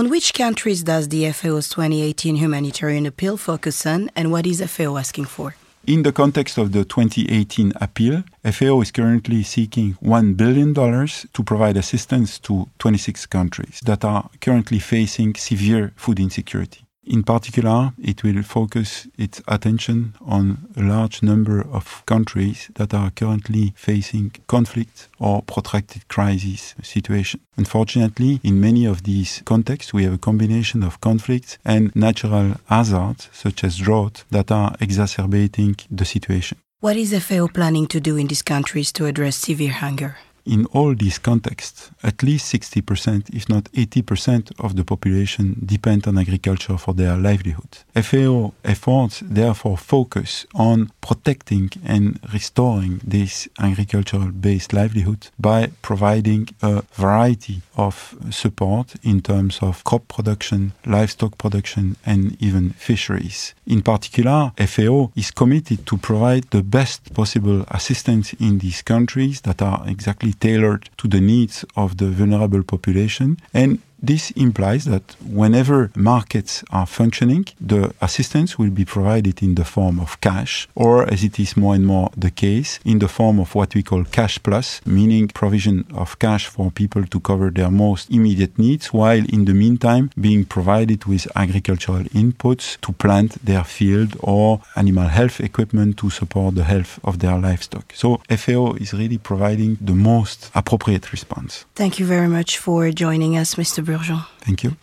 On which countries does the FAO's 2018 humanitarian appeal focus on, and what is FAO asking for? In the context of the 2018 appeal, FAO is currently seeking $1 billion to provide assistance to 26 countries that are currently facing severe food insecurity. In particular, it will focus its attention on a large number of countries that are currently facing conflict or protracted crisis situation. Unfortunately, in many of these contexts, we have a combination of conflicts and natural hazards, such as drought, that are exacerbating the situation. What is FAO planning to do in these countries to address severe hunger? In all these contexts, at least 60%, if not 80% of the population depend on agriculture for their livelihood. FAO efforts therefore focus on protecting and restoring this agricultural based livelihood by providing a variety of support in terms of crop production, livestock production, and even fisheries. In particular, FAO is committed to provide the best possible assistance in these countries that are exactly tailored to the needs of the vulnerable population and this implies that whenever markets are functioning, the assistance will be provided in the form of cash, or as it is more and more the case, in the form of what we call cash plus, meaning provision of cash for people to cover their most immediate needs, while in the meantime being provided with agricultural inputs to plant their field or animal health equipment to support the health of their livestock. So FAO is really providing the most appropriate response. Thank you very much for joining us, Mr. Thank you.